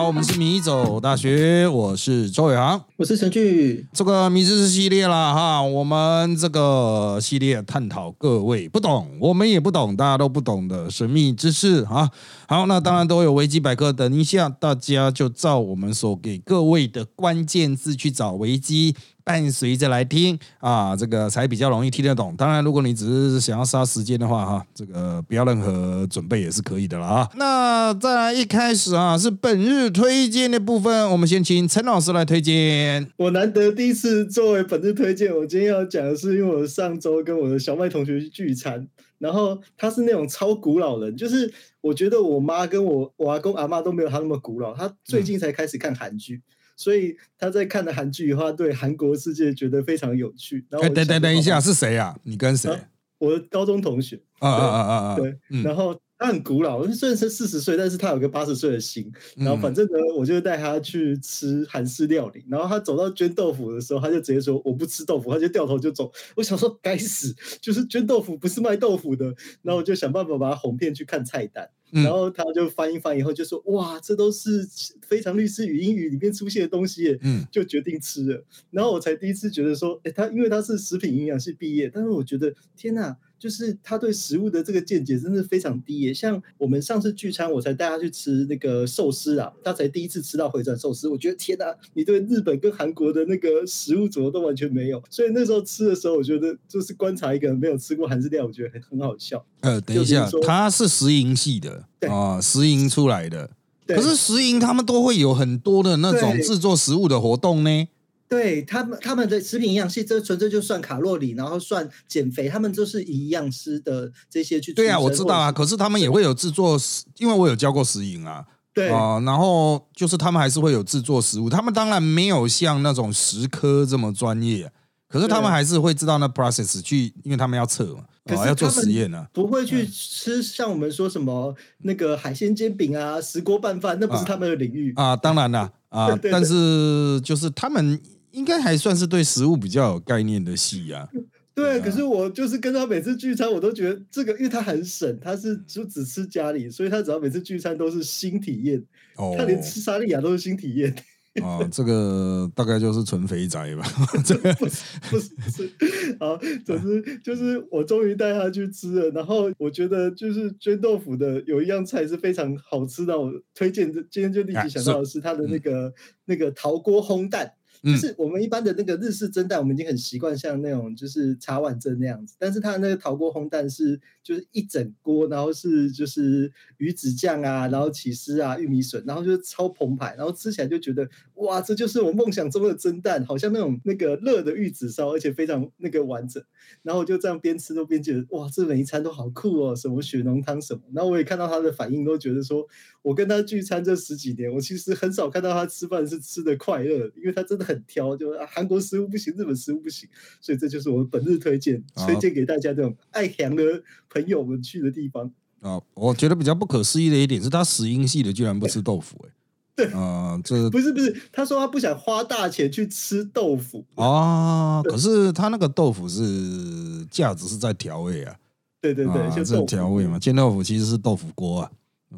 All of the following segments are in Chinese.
好，我们是米走大学，我是周伟航，我是陈俊。这个米知识系列啦，哈，我们这个系列探讨各位不懂，我们也不懂，大家都不懂的神秘知识啊。好，那当然都有维基百科，等一下大家就照我们所给各位的关键字去找维基。伴随着来听啊，这个才比较容易听得懂。当然，如果你只是想要杀时间的话，哈，这个不要任何准备也是可以的了啊。那再来一开始啊，是本日推荐的部分，我们先请陈老师来推荐。我难得第一次作为本日推荐，我今天要讲的是，因为我上周跟我的小麦同学去聚餐，然后他是那种超古老人，就是我觉得我妈跟我我阿公阿妈都没有他那么古老，他最近才开始看韩剧。所以他在看的韩剧的话，对韩国世界觉得非常有趣。然后等等等一下，是谁啊？你跟谁？我的高中同学。啊啊啊啊啊！对，然后他很古老，虽然是四十岁，但是他有个八十岁的心。然后反正呢，我就带他去吃韩式料理。然后他走到捐豆腐的时候，他就直接说：“我不吃豆腐。”他就掉头就走。我想说，该死，就是捐豆腐不是卖豆腐的。然后我就想办法把他哄骗去看菜单。然后他就翻一翻，以后就说：“哇，这都是非常律师语英语里面出现的东西。”嗯，就决定吃了。然后我才第一次觉得说：“哎，他因为他是食品营养系毕业，但是我觉得天哪，就是他对食物的这个见解真的非常低耶。像我们上次聚餐，我才带他去吃那个寿司啊，他才第一次吃到回转寿司。我觉得天哪，你对日本跟韩国的那个食物怎么都完全没有。所以那时候吃的时候，我觉得就是观察一个人没有吃过韩式料，我觉得很很好笑。呃，等一下，他是食营系的。啊，食营出来的，可是食营他们都会有很多的那种制作食物的活动呢。对他们，他们的食品营养系这纯粹就算卡路里，然后算减肥，他们就是以营养师的这些去。对啊，我知道啊，可是他们也会有制作食，因为我有教过食营啊。对啊，然后就是他们还是会有制作食物，他们当然没有像那种食科这么专业。可是他们还是会知道那 process 去，因为他们要测嘛，啊，要做实验呢。不会去吃像我们说什么那个海鲜煎饼啊、石锅拌饭，那不是他们的领域啊。当然了 啊，但是就是他们应该还算是对食物比较有概念的系啊。对，可是我就是跟他每次聚餐，我都觉得这个，因为他很省，他是就只吃家里，所以他只要每次聚餐都是新体验。哦，他连吃沙利亚都是新体验。啊，这个大概就是纯肥宅吧。这个不是不是不是，好，总之就是我终于带他去吃了。然后我觉得就是捐豆腐的有一样菜是非常好吃的，我推荐。今天就立即想到的是他的那个那个陶锅烘蛋。就是我们一般的那个日式蒸蛋，我们已经很习惯像那种就是茶碗蒸那样子，但是它那个陶锅烘蛋是就是一整锅，然后是就是鱼子酱啊，然后起司啊，玉米笋，然后就是超澎湃，然后吃起来就觉得哇，这就是我梦想中的蒸蛋，好像那种那个热的玉子烧，而且非常那个完整，然后我就这样边吃都边觉得哇，这每一餐都好酷哦，什么血浓汤什么，然后我也看到他的反应，都觉得说我跟他聚餐这十几年，我其实很少看到他吃饭是吃的快乐，因为他真的。很挑，就韩国食物不行，日本食物不行，所以这就是我本日推荐，推荐给大家这种爱香的朋友们去的地方。啊。我觉得比较不可思议的一点是他食英系的居然不吃豆腐，哎，对。啊，这 不是不是，他说他不想花大钱去吃豆腐。啊，可是他那个豆腐是价值是在调味啊，对对对，就是调味嘛，煎豆腐其实是豆腐锅啊。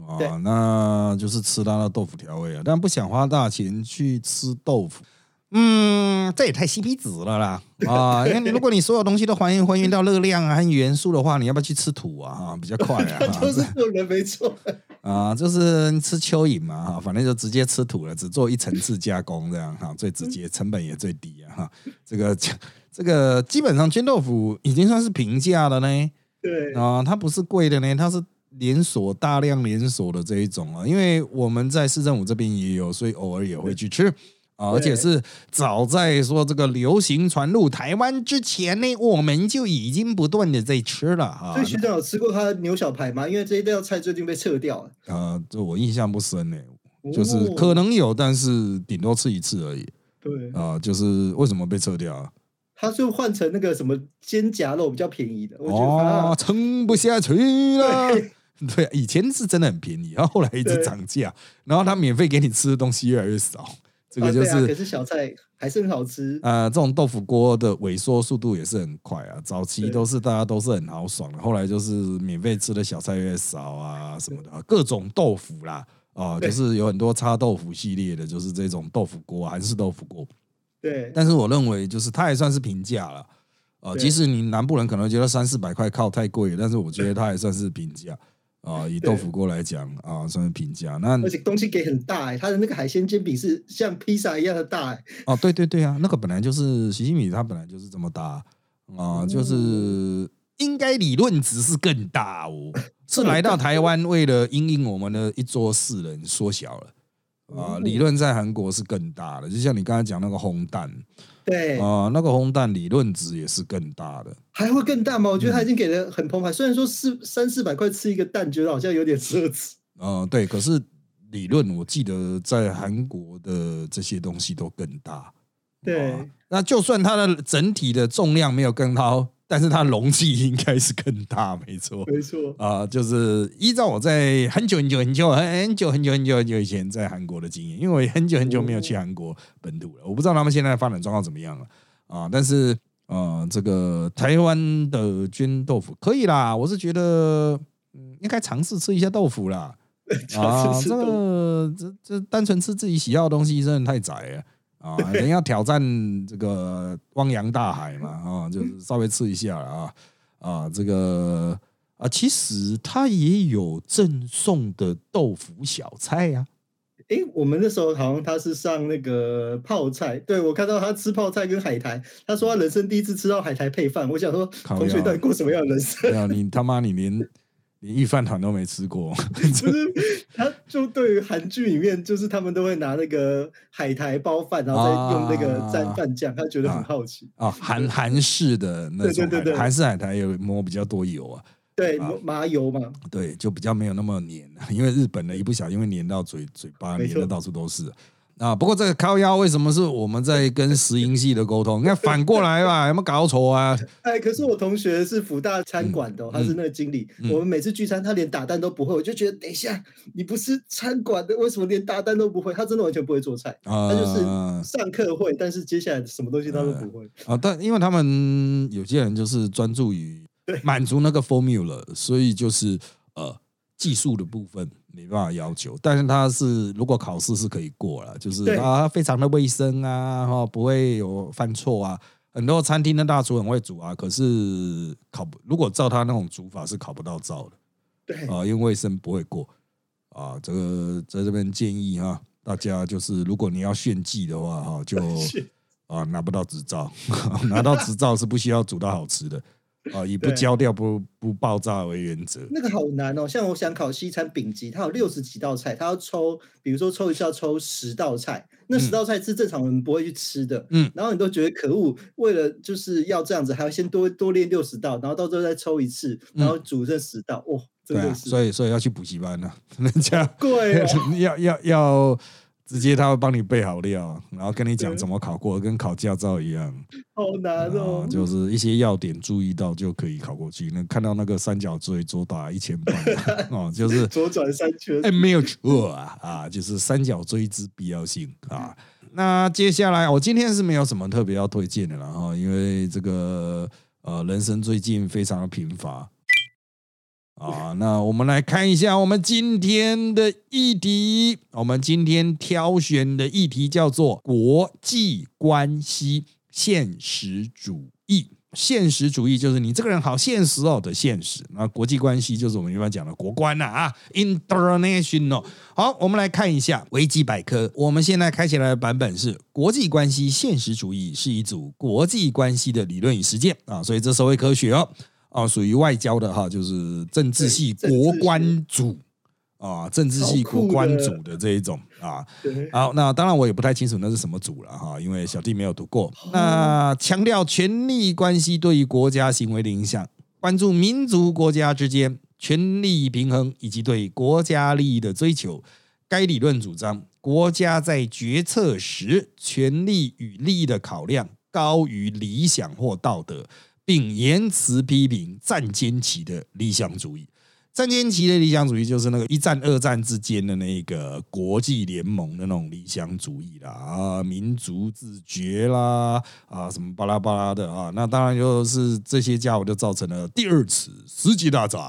啊，那就是吃他的豆腐调味啊，但不想花大钱去吃豆腐，嗯，这也太 CP 值了啦 啊！因为你如果你所有东西都还原还原到热量啊和元素的话，你要不要去吃土啊？哈，比较快啊！就是做人没错 啊，就是吃蚯蚓嘛哈，反正就直接吃土了，只做一层次加工这样哈，最直接，成本也最低啊哈。这个这个基本上煎豆腐已经算是平价的呢，对啊，它不是贵的呢，它是。连锁大量连锁的这一种啊，因为我们在市政府这边也有，所以偶尔也会去吃啊，而且是早在说这个流行传入台湾之前呢，我们就已经不断的在吃了啊。所以学长有吃过他的牛小排吗？因为这一道菜最近被撤掉了。啊，这我印象不深呢，就是可能有，但是顶多吃一次而已。对啊，就是为什么被撤掉啊？他就换成那个什么肩胛肉比较便宜的，我觉得撑不下去了。对，以前是真的很便宜，然后后来一直涨价，然后他免费给你吃的东西越来越少，这个就是。可是小菜还是很好吃。呃，这种豆腐锅的萎缩速度也是很快啊，早期都是大家都是很豪爽的，后来就是免费吃的小菜越少啊什么的，各种豆腐啦啊，就是有很多叉豆腐系列的，就是这种豆腐锅，韩式豆腐锅。对，但是我认为就是它也算是平价了，啊，即使你南部人可能觉得三四百块靠太贵，但是我觉得它也算是平价。啊，以豆腐锅来讲啊，算是平价。那而且东西给很大哎，它的那个海鲜煎饼是像披萨一样的大哎。哦，对对对啊，那个本来就是西西米，它本来就是这么大啊，就是应该理论值是更大哦。是来到台湾为了因应我们的一桌四人缩小了啊，理论在韩国是更大的。就像你刚才讲那个烘蛋。对啊，那个烘蛋理论值也是更大的，还会更大吗？我觉得他已经给的很澎湃。虽然说四三四百块吃一个蛋，觉得好像有点奢侈。嗯，对。可是理论我记得在韩国的这些东西都更大。对，那就算它的整体的重量没有更高。但是它容器应该是更大，没错，没错啊，就是依照我在很久很久很久很久很久很久很久以前在韩国的经验，因为我很久很久没有去韩国本土了，我不知道他们现在发展状况怎么样了啊。但是呃，这个台湾的菌豆腐可以啦，我是觉得嗯，应该尝试吃一下豆腐啦。啊，这个这这单纯吃自己喜好的东西真的太窄了。啊，人要挑战这个汪洋大海嘛，啊，就是稍微吃一下了啊，啊，这个啊，其实他也有赠送的豆腐小菜呀。哎，我们那时候好像他是上那个泡菜，对我看到他吃泡菜跟海苔，他说他人生第一次吃到海苔配饭，我想说同学到底过什么样的人生？你他妈你连。连御饭团都没吃过，就是？他就对于韩剧里面，就是他们都会拿那个海苔包饭，然后再用那个蘸饭酱，他觉得很好奇啊。韩韩式的那种对对韩式海苔有抹比较多油啊，对，麻油嘛，对，就比较没有那么黏。因为日本的一不小心会黏到嘴嘴巴，黏的到处都是。啊，不过这个靠腰为什么是我们在跟石英系的沟通？你看反过来吧，有没有搞错啊？哎，可是我同学是福大餐馆的，他是那个经理。我们每次聚餐，他连打蛋都不会，我就觉得等一下，你不是餐馆的，为什么连打蛋都不会？他真的完全不会做菜，他就是上课会，但是接下来什么东西他都不会。啊，但因为他们有些人就是专注于满足那个 formula，所以就是呃技术的部分。没办法要求，但是他是如果考试是可以过了，就是他非常的卫生啊，哈，不会有犯错啊。很多餐厅的大厨很会煮啊，可是考不，如果照他那种煮法是考不到照的，对啊，因为卫生不会过啊。这个在这边建议哈，大家就是如果你要炫技的话哈，就 啊拿不到执照，拿到执照是不需要煮到好吃的。啊，以不焦掉、不不爆炸为原则。那个好难哦，像我想考西餐丙级，它有六十几道菜，它要抽，比如说抽一次要抽十道菜，那十道菜是正常人不会去吃的。嗯，然后你都觉得可恶，为了就是要这样子，还要先多多练六十道，然后到最后再抽一次，然后煮这十道，哇，真的是。所以所以要去补习班呢，人家贵，要要要。直接他会帮你备好料，然后跟你讲怎么考过，跟考驾照一样。好难哦！就是一些要点注意到就可以考过去。那看到那个三角锥左打一千八 哦，就是左转三圈。哎，没有错啊啊，就是三角锥之必要性啊。那接下来我今天是没有什么特别要推荐的了哈，因为这个呃，人生最近非常的贫乏。啊，那我们来看一下我们今天的议题。我们今天挑选的议题叫做国际关系现实主义。现实主义就是你这个人好现实哦的现实。那国际关系就是我们一般讲的国关呐啊，international。好，我们来看一下维基百科。我们现在开起来的版本是国际关系现实主义是一组国际关系的理论与实践啊，所以这是为科学哦。啊，属于外交的哈，就是政治系国关组啊，政治系国关组的这一种啊。好，那当然我也不太清楚那是什么组了哈，因为小弟没有读过。那强调权力关系对于国家行为的影响，关注民族国家之间权力平衡以及对国家利益的追求。该理论主张，国家在决策时，权力与利益的考量高于理想或道德。并言辞批评战间期的理想主义。战间期的理想主义就是那个一战、二战之间的那个国际联盟的那种理想主义啦，啊，民族自觉啦，啊，什么巴拉巴拉的啊。那当然就是这些家伙就造成了第二次世界大战。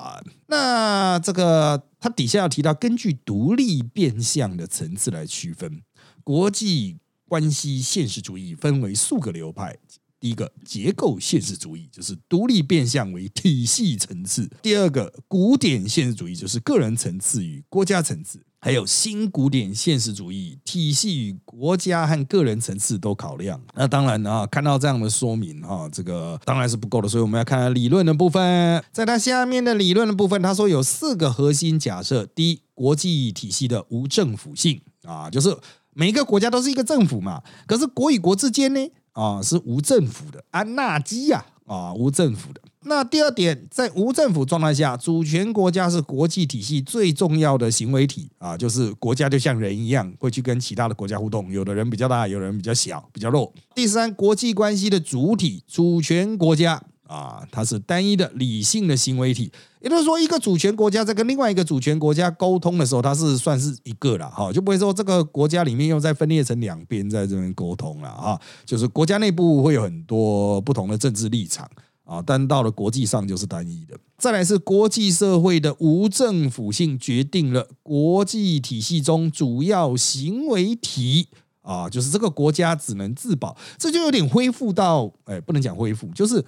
那这个它底下要提到，根据独立变相的层次来区分国际关系现实主义，分为数个流派。第一个结构现实主义就是独立变相为体系层次；第二个古典现实主义就是个人层次与国家层次；还有新古典现实主义体系与国家和个人层次都考量。那当然啊，看到这样的说明啊，这个当然是不够的，所以我们要看理论的部分。在它下面的理论的部分，他说有四个核心假设：第一，国际体系的无政府性啊，就是每一个国家都是一个政府嘛，可是国与国之间呢？啊，是无政府的安纳基呀，啊，无政府的。那第二点，在无政府状态下，主权国家是国际体系最重要的行为体啊，就是国家就像人一样，会去跟其他的国家互动，有的人比较大，有人比较小，比较弱。第三，国际关系的主体，主权国家。啊，它是单一的理性的行为体，也就是说，一个主权国家在跟另外一个主权国家沟通的时候，它是算是一个了，哈，就不会说这个国家里面又再分裂成两边在这边沟通了啊，就是国家内部会有很多不同的政治立场啊，但到了国际上就是单一的。再来是国际社会的无政府性决定了国际体系中主要行为体啊，就是这个国家只能自保，这就有点恢复到，哎，不能讲恢复，就是。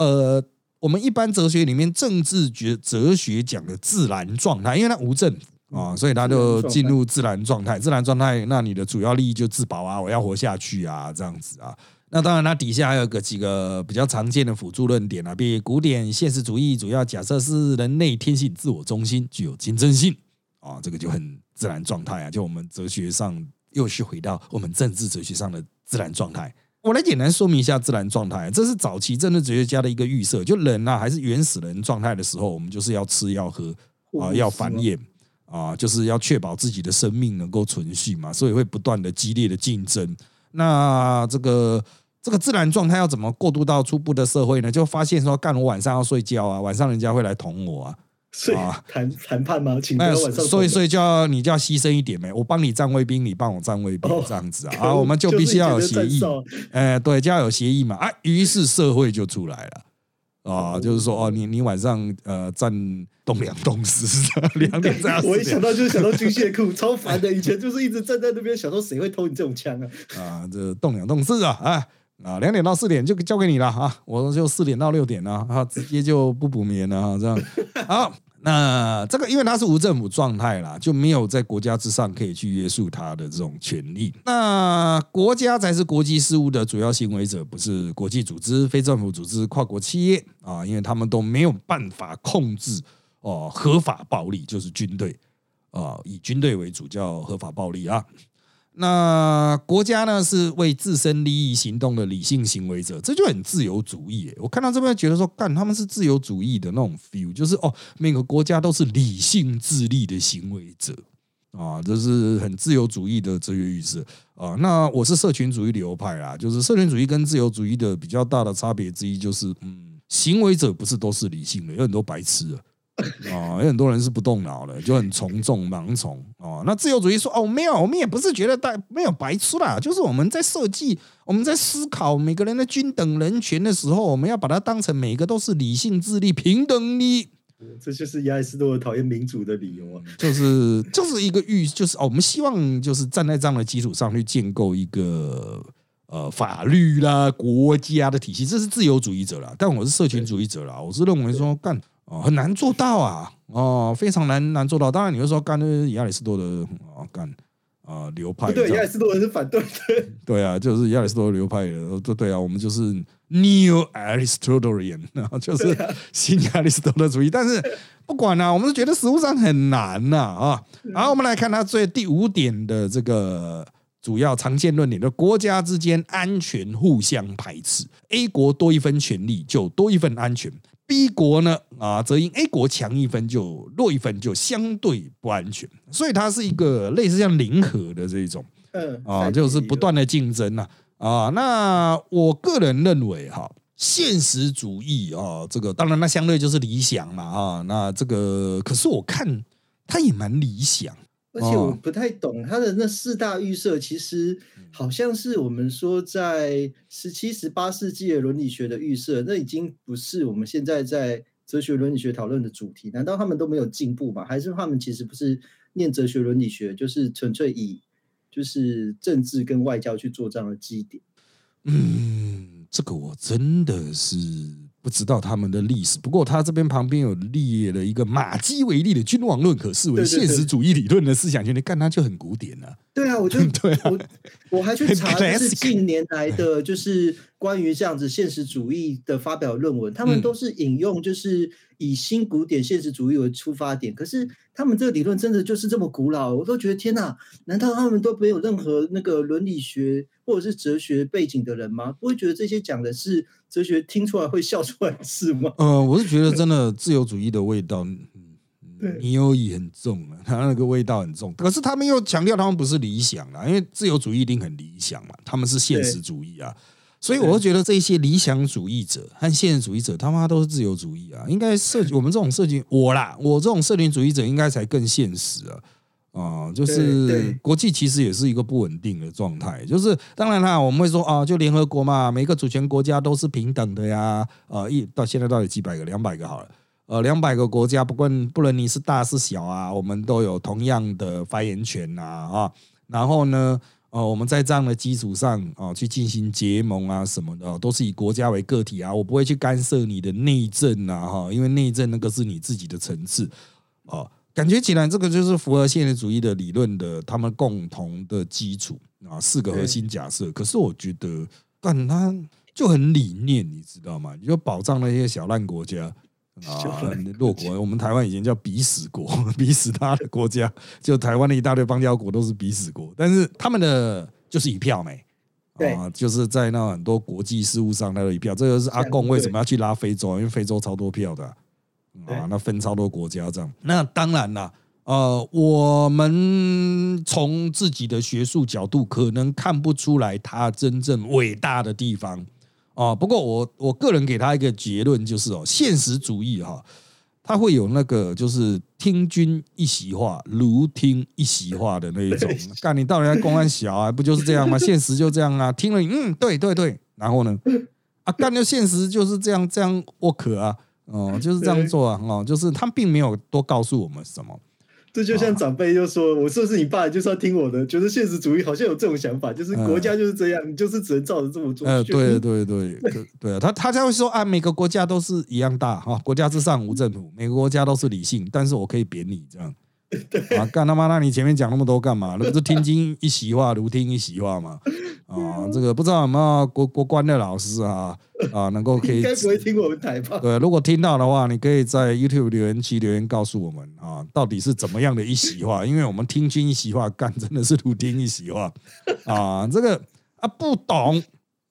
呃，我们一般哲学里面政治哲哲学讲的自然状态，因为它无政府啊，所以它就进入自然状态。自然状态，那你的主要利益就自保啊，我要活下去啊，这样子啊。那当然，它底下还有个几个比较常见的辅助论点啊，比如古典现实主义主要假设是人类天性自我中心，具有竞争性啊，这个就很自然状态啊。就我们哲学上又是回到我们政治哲学上的自然状态。我来简单说明一下自然状态，这是早期政治哲学家的一个预设。就人啊，还是原始人状态的时候，我们就是要吃要喝啊，要繁衍啊，就是要确保自己的生命能够存续嘛，所以会不断的激烈的竞争。那这个这个自然状态要怎么过渡到初步的社会呢？就发现说，干我晚上要睡觉啊，晚上人家会来捅我啊。所以谈谈判吗？请晚上所以所以就要你就要牺牲一点呗，我帮你站卫兵，你帮我站卫兵，这样子啊，啊，我们就必须要有协议，哎，对，就要有协议嘛，啊，于是社会就出来了，啊，就是说哦，你你晚上呃站栋梁栋四两点这样，我一想到就是想到军械库，超烦的，以前就是一直站在那边想说谁会偷你这种枪啊，啊，这栋梁栋四啊，啊啊，两点到四点就交给你了啊，我就四点到六点了啊，直接就不补眠了啊，这样好。那这个因为它是无政府状态啦，就没有在国家之上可以去约束它的这种权利。那国家才是国际事务的主要行为者，不是国际组织、非政府组织、跨国企业啊，因为他们都没有办法控制哦合法暴力，就是军队啊，以军队为主叫合法暴力啊。那国家呢是为自身利益行动的理性行为者，这就很自由主义。我看到这边觉得说，干他们是自由主义的那种 feel，就是哦，每个国家都是理性自立的行为者啊，这是很自由主义的哲学预设啊。那我是社群主义流派啊，就是社群主义跟自由主义的比较大的差别之一，就是嗯，行为者不是都是理性的，有很多白痴啊。啊，有很多人是不动脑的，就很从众、盲从哦。那自由主义说哦，没有，我们也不是觉得大没有白痴啦，就是我们在设计、我们在思考每个人的均等人权的时候，我们要把它当成每个都是理性、智力、平等的。这就是亚里士多德讨厌民主的理由啊，就是就是一个预，就是哦，我们希望就是站在这样的基础上去建构一个呃法律啦、国家的体系，这是自由主义者啦。但我是社群主义者啦，我是认为说干。哦，很难做到啊！哦，非常难难做到。当然，你会说干的亚里士多德啊，干啊流派。对，亚里士多德是反对的。对啊，就是亚里士多德流派的。对对啊，我们就是 New Aristotelian，就是新亚里士多德主义。但是不管啊，我们是觉得实物上很难呐啊。然后我们来看他最第五点的这个主要常见论点：，就国家之间安全互相排斥，A 国多一分权利就多一份安全。B 国呢啊，则因 A 国强一分就弱一分，就相对不安全，所以它是一个类似像零和的这种，啊，就是不断的竞争呐啊。那我个人认为哈，现实主义啊，这个当然那相对就是理想嘛啊。那这个可是我看它也蛮理想。而且我不太懂他的那四大预设，其实好像是我们说在十七、十八世纪的伦理学的预设，那已经不是我们现在在哲学伦理学讨论的主题？难道他们都没有进步吗？还是他们其实不是念哲学伦理学，就是纯粹以就是政治跟外交去做这样的基点？嗯，这个我真的是不知道他们的历史。不过他这边旁边有列了一个马基维利的君王论，可视为现实主义理论的思想圈，你看他就很古典了。对啊，我就 对啊，我我还去查，就是近年来的，就是关于这样子现实主义的发表论文，他们都是引用就是以新古典现实主义为出发点。可是他们这个理论真的就是这么古老，我都觉得天哪，难道他们都没有任何那个伦理学或者是哲学背景的人吗？不会觉得这些讲的是哲学，听出来会笑出来是吗？呃，我是觉得真的自由主义的味道。你有意很重啊，他那个味道很重。可是他们又强调他们不是理想啦，因为自由主义一定很理想嘛，他们是现实主义啊。所以我会觉得这些理想主义者和现实主义者他妈都是自由主义啊。应该设 我们这种设计我啦，我这种社群主义者应该才更现实啊。啊，就是国际其实也是一个不稳定的状态。就是当然啦，我们会说啊，就联合国嘛，每个主权国家都是平等的呀。呃，一到现在到底几百个？两百个好了。呃，两百个国家，不管不论你是大是小啊，我们都有同样的发言权呐啊。然后呢，呃，我们在这样的基础上啊，去进行结盟啊什么的，都是以国家为个体啊，我不会去干涉你的内政呐哈，因为内政那个是你自己的层次啊。感觉起来，这个就是符合现实主义的理论的他们共同的基础啊，四个核心假设。可是我觉得，但他就很理念，你知道吗？你就保障那些小烂国家。啊，弱国，我们台湾以前叫鼻屎国，鼻屎他的国家，就台湾的一大堆邦交国都是鼻屎国，但是他们的就是一票没，啊，就是在那很多国际事务上，他的一票，这个是阿贡为什么要去拉非洲？因为非洲超多票的，啊，那分超多国家这样。那当然了，呃，我们从自己的学术角度可能看不出来他真正伟大的地方。啊，不过我我个人给他一个结论，就是哦，现实主义哈，他会有那个就是听君一席话，如听一席话的那一种。干你到底在公安小啊？不就是这样吗？现实就这样啊，听了嗯，对对对，然后呢，啊，干的现实就是这样这样 work 啊，哦，就是这样做啊，哦，就是他并没有多告诉我们什么。这就像长辈就说：“我说是你爸，就是要听我的。”觉得现实主义好像有这种想法，就是国家就是这样，你就是只能照着这么做。呃，对对对对啊，他他才会说啊，每个国家都是一样大哈，国家之上无政府，每个国家都是理性，但是我可以贬你这样。啊，干他妈！那你前面讲那么多干嘛？那不是听经一席话，如听一席话吗？啊，这个不知道有没有国国关的老师啊啊，能够可以 应该不会听我们台吧？对，如果听到的话，你可以在 YouTube 留言区留言告诉我们啊，到底是怎么样的一席话？因为我们听君一席话，干真的是如听一席话啊，这个啊不懂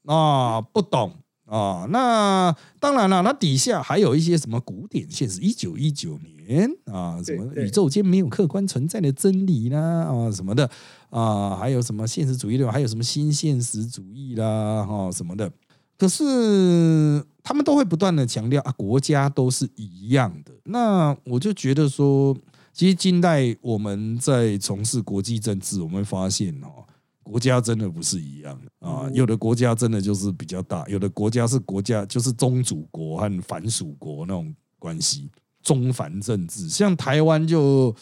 啊不懂。啊，那当然了，那底下还有一些什么古典现实，一九一九年啊，什么宇宙间没有客观存在的真理啦，啊什么的啊，还有什么现实主义的，还有什么新现实主义啦，哈什么的。可是他们都会不断的强调啊，国家都是一样的。那我就觉得说，其实近代我们在从事国际政治，我们会发现哦。国家真的不是一样的啊，有的国家真的就是比较大，有的国家是国家就是宗主国和反属国那种关系，中反政治。像台湾就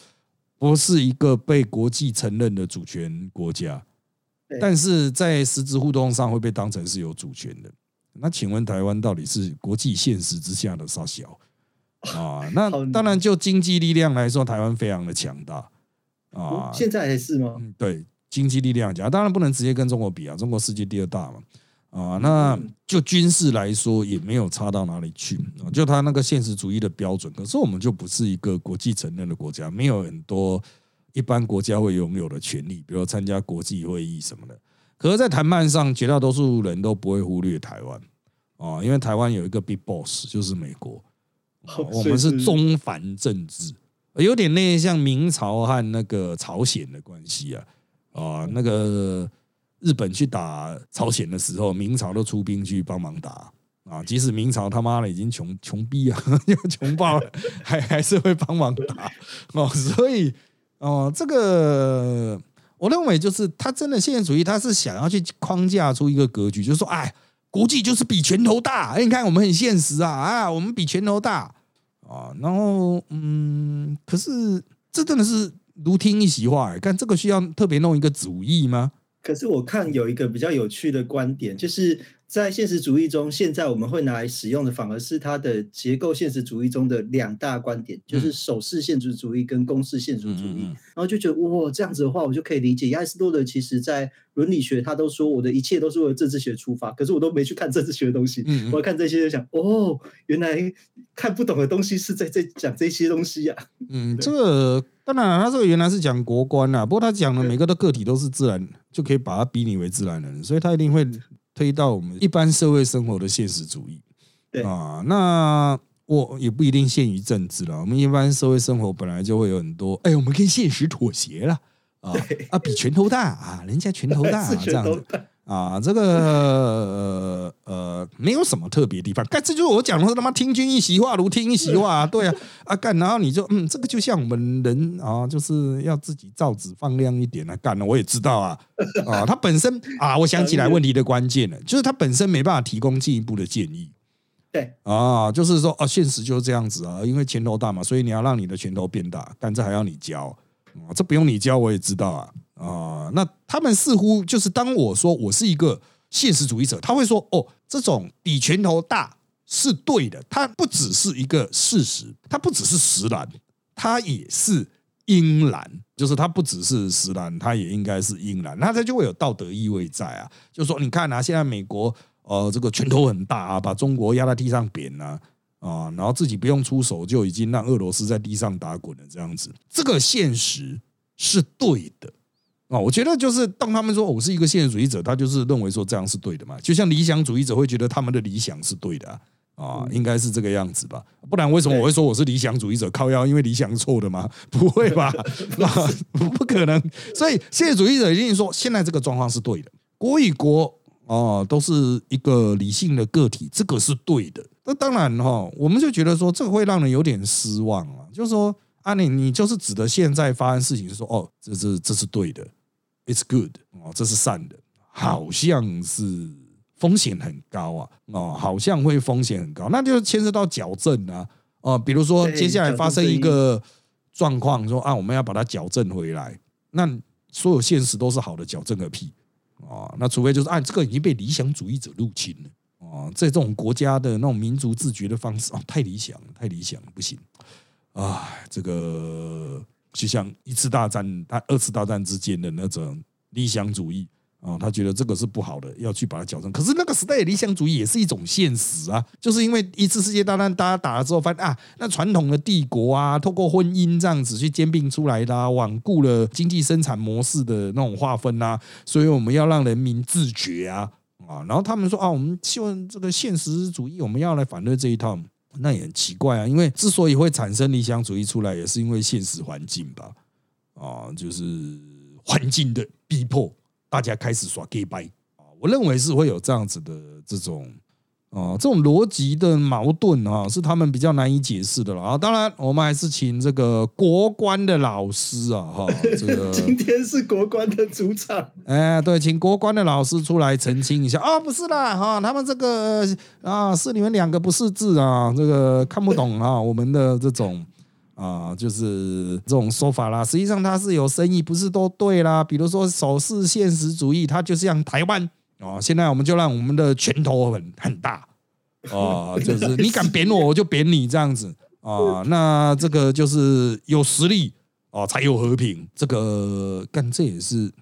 不是一个被国际承认的主权国家，但是在实质互动上会被当成是有主权的。那请问台湾到底是国际现实之下的啥小啊？那 当然就经济力量来说，台湾非常的强大啊，现在还是吗？对。经济力量讲，当然不能直接跟中国比啊，中国世界第二大嘛，啊，那就军事来说也没有差到哪里去啊，就他那个现实主义的标准，可是我们就不是一个国际承认的国家，没有很多一般国家会拥有的权利，比如参加国际会议什么的。可是，在谈判上，绝大多数人都不会忽略台湾啊，因为台湾有一个 big boss 就是美国，我们是中凡政治，有点那像明朝和那个朝鲜的关系啊。啊，那个日本去打朝鲜的时候，明朝都出兵去帮忙打啊。即使明朝他妈的已经穷穷逼啊，穷爆了，还还是会帮忙打哦。所以哦，这个我认为就是他真的现实主义，他是想要去框架出一个格局，就是说，哎，国际就是比拳头大。哎，你看我们很现实啊，啊，我们比拳头大啊。然后嗯，可是这真的是如听一席话，看这个需要特别弄一个主义吗？可是我看有一个比较有趣的观点，就是在现实主义中，现在我们会拿来使用的，反而是它的结构现实主义中的两大观点，就是手势现实主义跟公式现实主义。然后就觉得哇，这样子的话，我就可以理解亚里士多德其实在伦理学，他都说我的一切都是为了政治学出发，可是我都没去看政治学的东西，我要看这些，就想哦，原来看不懂的东西是在在讲这些东西呀。嗯，这个当然，他这个原来是讲国观啊，不过他讲的每个的个体都是自然。就可以把它比拟为自然人，所以他一定会推到我们一般社会生活的现实主义。对啊，那我也不一定限于政治了。我们一般社会生活本来就会有很多，哎，我们跟现实妥协了啊啊，比拳头大啊，人家拳头大 这样子。啊，这个呃呃，没有什么特别地方。干，这就是我讲的，他妈听君一席话，如听一席话。对啊，啊干，然后你就嗯，这个就像我们人啊，就是要自己造纸放亮一点啊。干了，我也知道啊 啊，他本身啊，我想起来问题的关键了，就是他本身没办法提供进一步的建议。对啊，就是说啊，现实就是这样子啊，因为拳头大嘛，所以你要让你的拳头变大，但这还要你教啊，这不用你教我也知道啊。啊，那他们似乎就是当我说我是一个现实主义者，他会说哦，这种比拳头大是对的，它不只是一个事实，它不只是实然，它也是应然，就是它不只是实然，它也应该是应然，那它就会有道德意味在啊，就是说你看啊，现在美国呃这个拳头很大啊，把中国压在地上扁啊啊，然后自己不用出手就已经让俄罗斯在地上打滚了，这样子，这个现实是对的。啊，我觉得就是当他们说我是一个现实主义者，他就是认为说这样是对的嘛。就像理想主义者会觉得他们的理想是对的啊，应该是这个样子吧？不然为什么我会说我是理想主义者？靠腰，因为理想是错的吗？不会吧？那 不可能。所以现实主义者一定说现在这个状况是对的，国与国哦都是一个理性的个体，这个是对的。那当然哈，我们就觉得说这个会让人有点失望啊。就是说啊，你你就是指的现在发生事情，说哦，这这这是对的。It's good 哦，这是善的，好像是风险很高啊哦，好像会风险很高，那就牵涉到矫正啊哦，比如说接下来发生一个状况，说啊我们要把它矫正回来，那所有现实都是好的，矫正个屁啊！那除非就是啊这个已经被理想主义者入侵了哦，在这种国家的那种民族自觉的方式哦，太理想了，太理想了，不行啊，这个。就像一次大战、他二次大战之间的那种理想主义啊，他觉得这个是不好的，要去把它矫正。可是那个时代的理想主义也是一种现实啊，就是因为一次世界大战大家打了之后，发现啊，那传统的帝国啊，透过婚姻这样子去兼并出来的，罔顾了经济生产模式的那种划分啊，所以我们要让人民自觉啊啊，然后他们说啊，我们希望这个现实主义，我们要来反对这一套。那也很奇怪啊，因为之所以会产生理想主义出来，也是因为现实环境吧，啊，就是环境的逼迫，大家开始耍 gay 拜啊，我认为是会有这样子的这种。哦，这种逻辑的矛盾啊，是他们比较难以解释的了啊。当然，我们还是请这个国关的老师啊，哈，这个 今天是国关的主场。哎，对，请国关的老师出来澄清一下啊，不是啦，哈，他们这个啊，是你们两个不识字啊，这个看不懂啊，我们的这种啊，就是这种说法啦。实际上，他是有生意，不是都对啦。比如说，首饰现实主义，它就像台湾。哦，现在我们就让我们的拳头很很大，哦，就是你敢扁我，我就扁你这样子啊。那这个就是有实力哦，才有和平。这个干这也是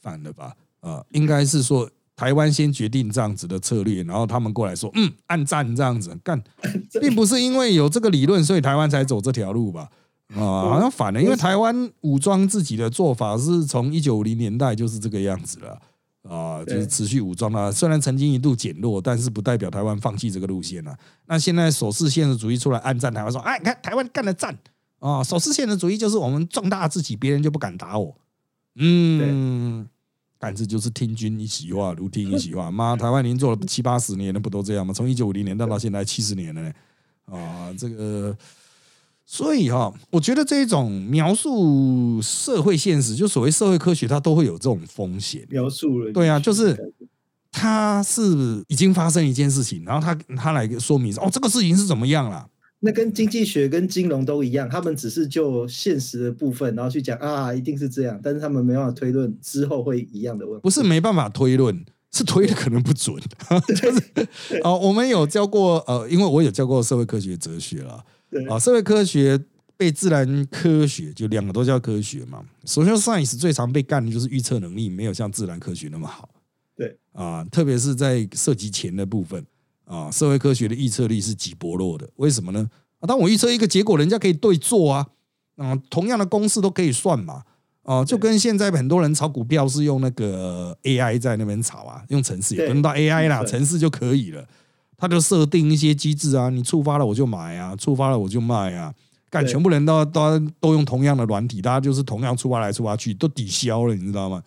反了吧？啊，应该是说台湾先决定这样子的策略，然后他们过来说，嗯，按战这样子干，并不是因为有这个理论，所以台湾才走这条路吧？啊，好像反了，因为台湾武装自己的做法是从一九五零年代就是这个样子了。啊，就是持续武装啊，虽然曾经一度减弱，但是不代表台湾放弃这个路线啊。那现在首次现实主义出来暗战台湾，说，哎，你看台湾干了战啊，首次现实主义就是我们壮大自己，别人就不敢打我。嗯，但是就是听君一席话，如听一席话。妈，台湾已经做了七八十年了，不都这样吗？从一九五零年到到现在七十年了呢。啊，这个。所以哈，我觉得这一种描述社会现实，就所谓社会科学，它都会有这种风险。描述了，对啊，就是它是已经发生一件事情，然后他他来说明哦，这个事情是怎么样了？那跟经济学跟金融都一样，他们只是就现实的部分，然后去讲啊，一定是这样，但是他们没办法推论之后会一样的问题。不是没办法推论，是推的可能不准。就是哦，我们有教过呃，因为我有教过社会科学哲学啦，对啊，社会科学被自然科学就两个都叫科学嘛。social science 最常被干的就是预测能力没有像自然科学那么好。对啊，特别是在涉及钱的部分啊，社会科学的预测力是极薄弱的。为什么呢？啊，当我预测一个结果，人家可以对做啊，啊，同样的公式都可以算嘛。哦，就跟现在很多人炒股票是用那个 AI 在那边炒啊，用程式也不用到 AI 啦，对程式就可以了。他就设定一些机制啊，你触发了我就买啊，触发了我就卖啊，干全部人都都都用同样的软体，大家就是同样触发来触发去，都抵消了，你知道吗？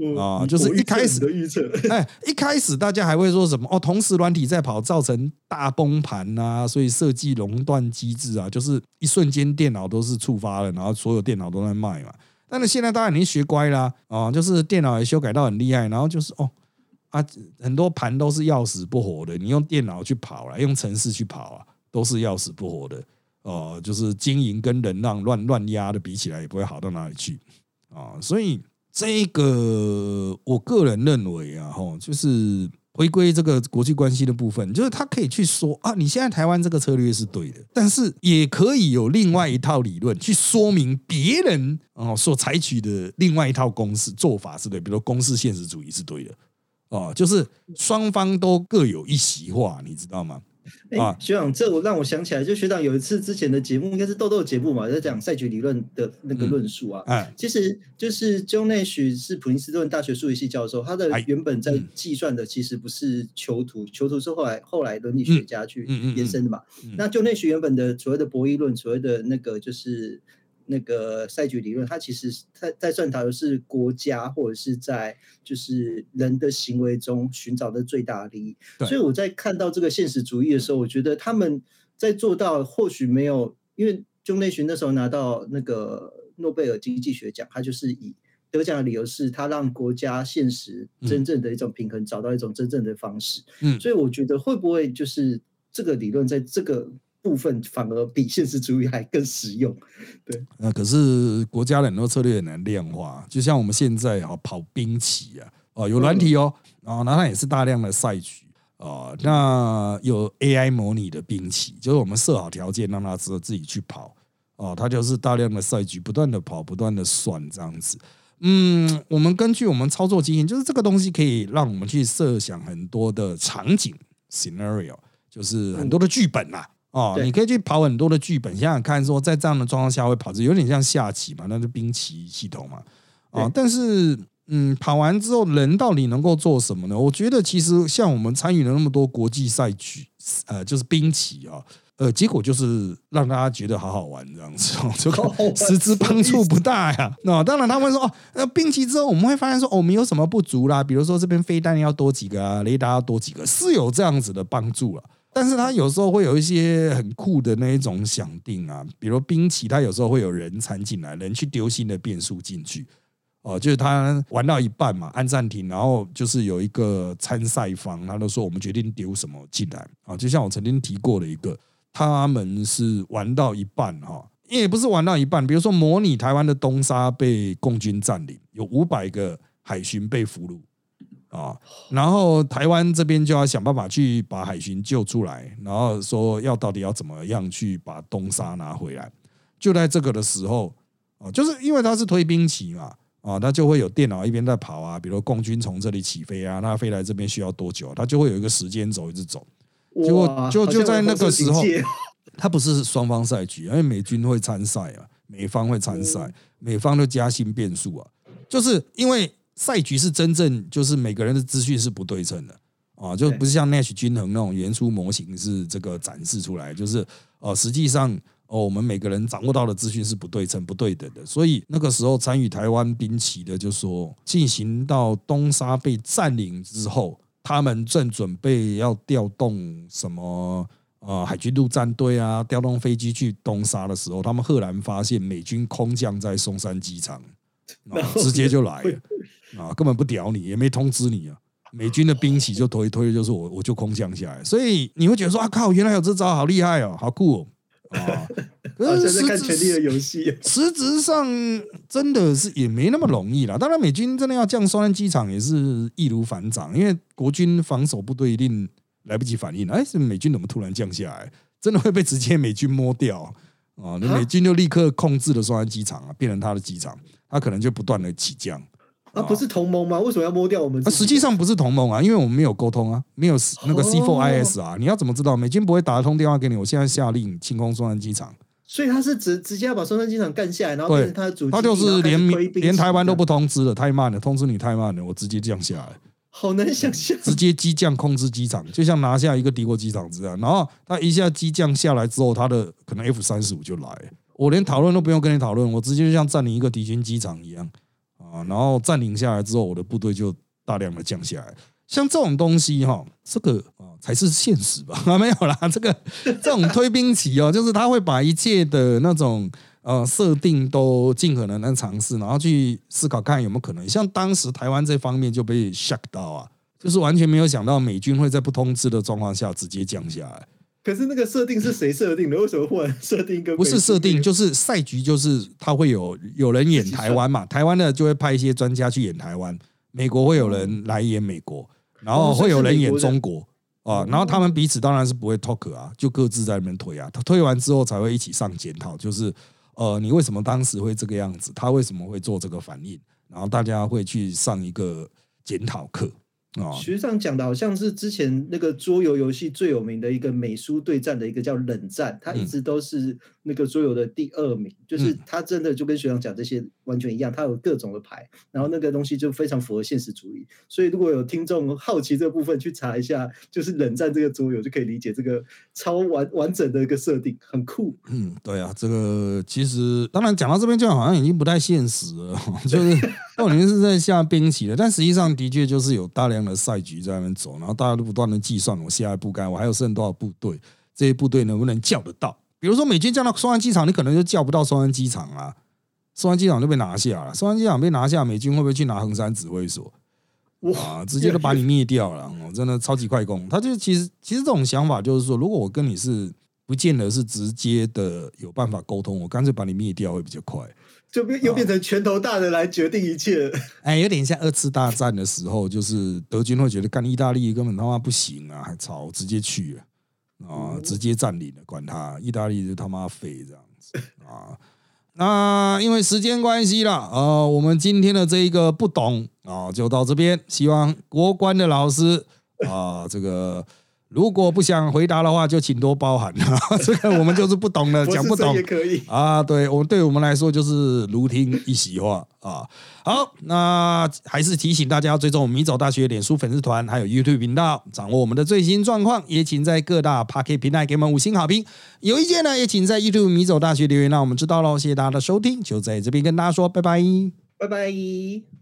嗯啊就是一开始的预测，哎，一开始大家还会说什么哦，同时软体在跑，造成大崩盘啊，所以设计熔断机制啊，就是一瞬间电脑都是触发了，然后所有电脑都在卖嘛。但是现在大家已经学乖啦，啊，就是电脑也修改到很厉害，然后就是哦啊，很多盘都是要死不活的，你用电脑去跑了，用程式去跑啊，都是要死不活的。哦、就是经营跟人让乱乱压的比起来，也不会好到哪里去啊。所以这个我个人认为啊，吼，就是回归这个国际关系的部分，就是他可以去说啊，你现在台湾这个策略是对的，但是也可以有另外一套理论去说明别人哦所采取的另外一套公式做法是对，比如说公式现实主义是对的。哦，就是双方都各有一席话，你知道吗？哎、啊学长，这我让我想起来，就学长有一次之前的节目，应该是豆豆节目嘛，在讲赛局理论的那个嗯论述啊。哎，其实就是 John Nash 是普林斯顿大学数学系教授，他的哎原本在嗯计算的其实不是囚徒，囚徒是后来后来伦理学家去嗯嗯嗯延伸的嘛。嗯那 John Nash 原本的所谓的博弈论，所谓的那个就是那个赛局理论，它其实是在在探讨的是国家或者是在就是人的行为中寻找的最大利益。对所以我在看到这个现实主义的时候，我觉得他们在做到或许没有，因为 John Nash 那时候拿到那个诺贝尔经济学奖，他就是以得奖的理由是他让国家现实真正的一种平衡，找到一种真正的方式。嗯所以我觉得会不会就是这个理论在这个部分反而比现实主义还更实用？对那可是国家的很多策略很难量化，就像我们现在啊跑兵棋啊，哦有软体哦，啊那它也是大量的赛局啊，那有 AI 模拟的兵棋，就是我们设好条件让它自自己去跑哦，它就是大量的赛局不断的跑，不断的算这样子。嗯，我们根据我们操作经验，就是这个东西可以让我们去设想很多的场景 scenario，就是很多的剧本啦。哦，你可以去跑很多的剧本，想想看，说在这样的状况下会跑，这有点像下棋嘛，那是兵棋系统嘛。啊对，但是嗯，跑完之后人到底能够做什么呢？我觉得其实像我们参与了那么多国际赛局，呃，就是兵棋啊。呃，结果就是让大家觉得好好玩这样子，哦 就实质帮助不大呀。那当然他们说哦，那，兵棋之后我们会发现说，哦，我们有什么不足啦？比如说这边飞弹要多几个啊，雷达要多几个，是有这样子的帮助了。但是他有时候会有一些很酷的那一种想定啊，比如兵棋，它有时候会有人参进来，人去丢新的变数进去。哦，就是他玩到一半嘛，按暂停，然后就是有一个参赛方，他就说我们决定丢什么进来啊，就像我曾经提过的一个，他们是玩到一半哈，也不是玩到一半，比如说模拟台湾的东沙被共军占领，有五百个海巡被俘虏啊，然后台湾这边就要想办法去把海巡救出来，然后说要到底要怎么样去把东沙拿回来，就在这个的时候啊，就是因为它是推兵棋嘛。啊，它就会有电脑一边在跑啊，比如共军从这里起飞啊，那飞来这边需要多久？它就会有一个时间轴一直走。结果哇就就在那个时候它不是双方赛局，因为美军会参赛啊，美方会参赛，美方就加薪变数啊，就是因为赛局是真正就是每个人的资讯是不对称的。啊，就不是像 Nash 均衡那种原初模型是这个展示出来，就是呃实际上哦我们每个人掌握到的资讯是不对称、不对等的，所以那个时候参与台湾兵棋的就说，进行到东沙被占领之后，他们正准备要调动什么。呃，海军陆战队啊，调动飞机去东沙的时候，他们赫然发现美军空降在松山机场，啊 然，后直接就来了啊，根本不屌你，也没通知你啊。美军的兵棋就推一推，就是我我就空降下来，所以你会觉得说啊靠，原来有这招，好厉害哦，好酷哦。啊。好像在看《权力的游戏》实质上真的是也没那么容易啦。当然，美军真的要降双安机场也是易如反掌，因为国军防守部队一定来不及反应。哎，是美军怎么突然降下来？真的会被直接美军摸掉啊！那美军就立刻控制了双安机场啊，变成他的机场，他可能就不断的起降。啊，不是同盟吗？为什么要摸掉我们啊？实际上不是同盟啊，因为我们没有沟通啊，没有那个哦 C4IS 啊，你要怎么知道？美军不会打一通电话给你，我现在下令清空松山机场。所以他是直直接要把松山机场干下来，然后对变成他的主他就是连连台湾都不，通知了，太慢了，通知你太慢了，我直接降下来，好难想象。直接机降控制机场，就像拿下一个敌国机场这样。然后他一下机降下来之后，他的可能 F 三十五就来，我连讨论都不用跟你讨论，我直接就像占领一个敌军机场一样啊。然后占领下来之后，我的部队就大量的降下来。像这种东西哈，这个啊才是现实吧？啊，没有啦，这个这种推兵棋哦，就是他会把一切的那种呃设定都尽可能的尝试，然后去思考看有没有可能。像当时台湾这方面就被 shock 到啊，就是完全没有想到美军会在不通知的状况下直接降下来。可是那个设定是谁设定的？为什么忽然设定一个不是设定，就是赛局，就是他会有有人演台湾嘛，台湾的就会派一些专家去演台湾，美国会有人来演美国，然后会有人演中国啊，然后他们彼此当然是不会 talk 啊，就各自在那边推啊，他推完之后才会一起上检讨，就是呃，你为什么当时会这个样子？他为什么会做这个反应？然后大家会去上一个检讨课啊，学上讲的好像是之前那个桌游游戏最有名的一个美苏对战的一个叫冷战，它一直都是那个桌游的第二名，就是他真的就跟学长讲这些完全一样，他有各种的牌，然后那个东西就非常符合现实主义。所以如果有听众好奇这部分，去查一下，就是冷战这个桌游就可以理解这个超完完整的一个设定，很酷。嗯，对啊，这个其实当然讲到这边，就好像已经不太现实了，就是 到底是在下兵棋了，但实际上的确就是有大量的赛局在那边走，然后大家都不断的计算我下一步该我还有剩多少部队，这些部队能不能叫得到？比如说美军降到松安机场，你可能就叫不到松安机场啊，松安机场就被拿下了，松安机场被拿下，美军会不会去拿横山指挥所？哇，啊，直接就把你灭掉了，哦，真的超级快攻。他就其实其实这种想法就是说，如果我跟你是不见得是直接的有办法沟通，我干脆把你灭掉会比较快。就变又变成拳头大的来决定一切。哎，有点像二次大战的时候，就是德军会觉得干意大利根本他妈不行啊，还操，直接去了啊，直接占领了，管他，意大利就他妈废这样子啊。那因为时间关系啦，呃，我们今天的这一个不懂啊，就到这边。希望国关的老师啊，这个如果不想回答的话，就请多包涵。这个我们就是不懂的，讲不懂也可以。啊，对我对我们来说就是如听一席话啊。好，那还是提醒大家要追踪我们米走大学脸书粉丝团，还有 YouTube 频道，掌握我们的最新状况。也请在各大 p a r k e t 平台给我们五星好评。有意见呢，也请在 YouTube 米走大学留言，让我们知道喽。谢谢大家的收听，就在这边跟大家说拜拜。拜拜。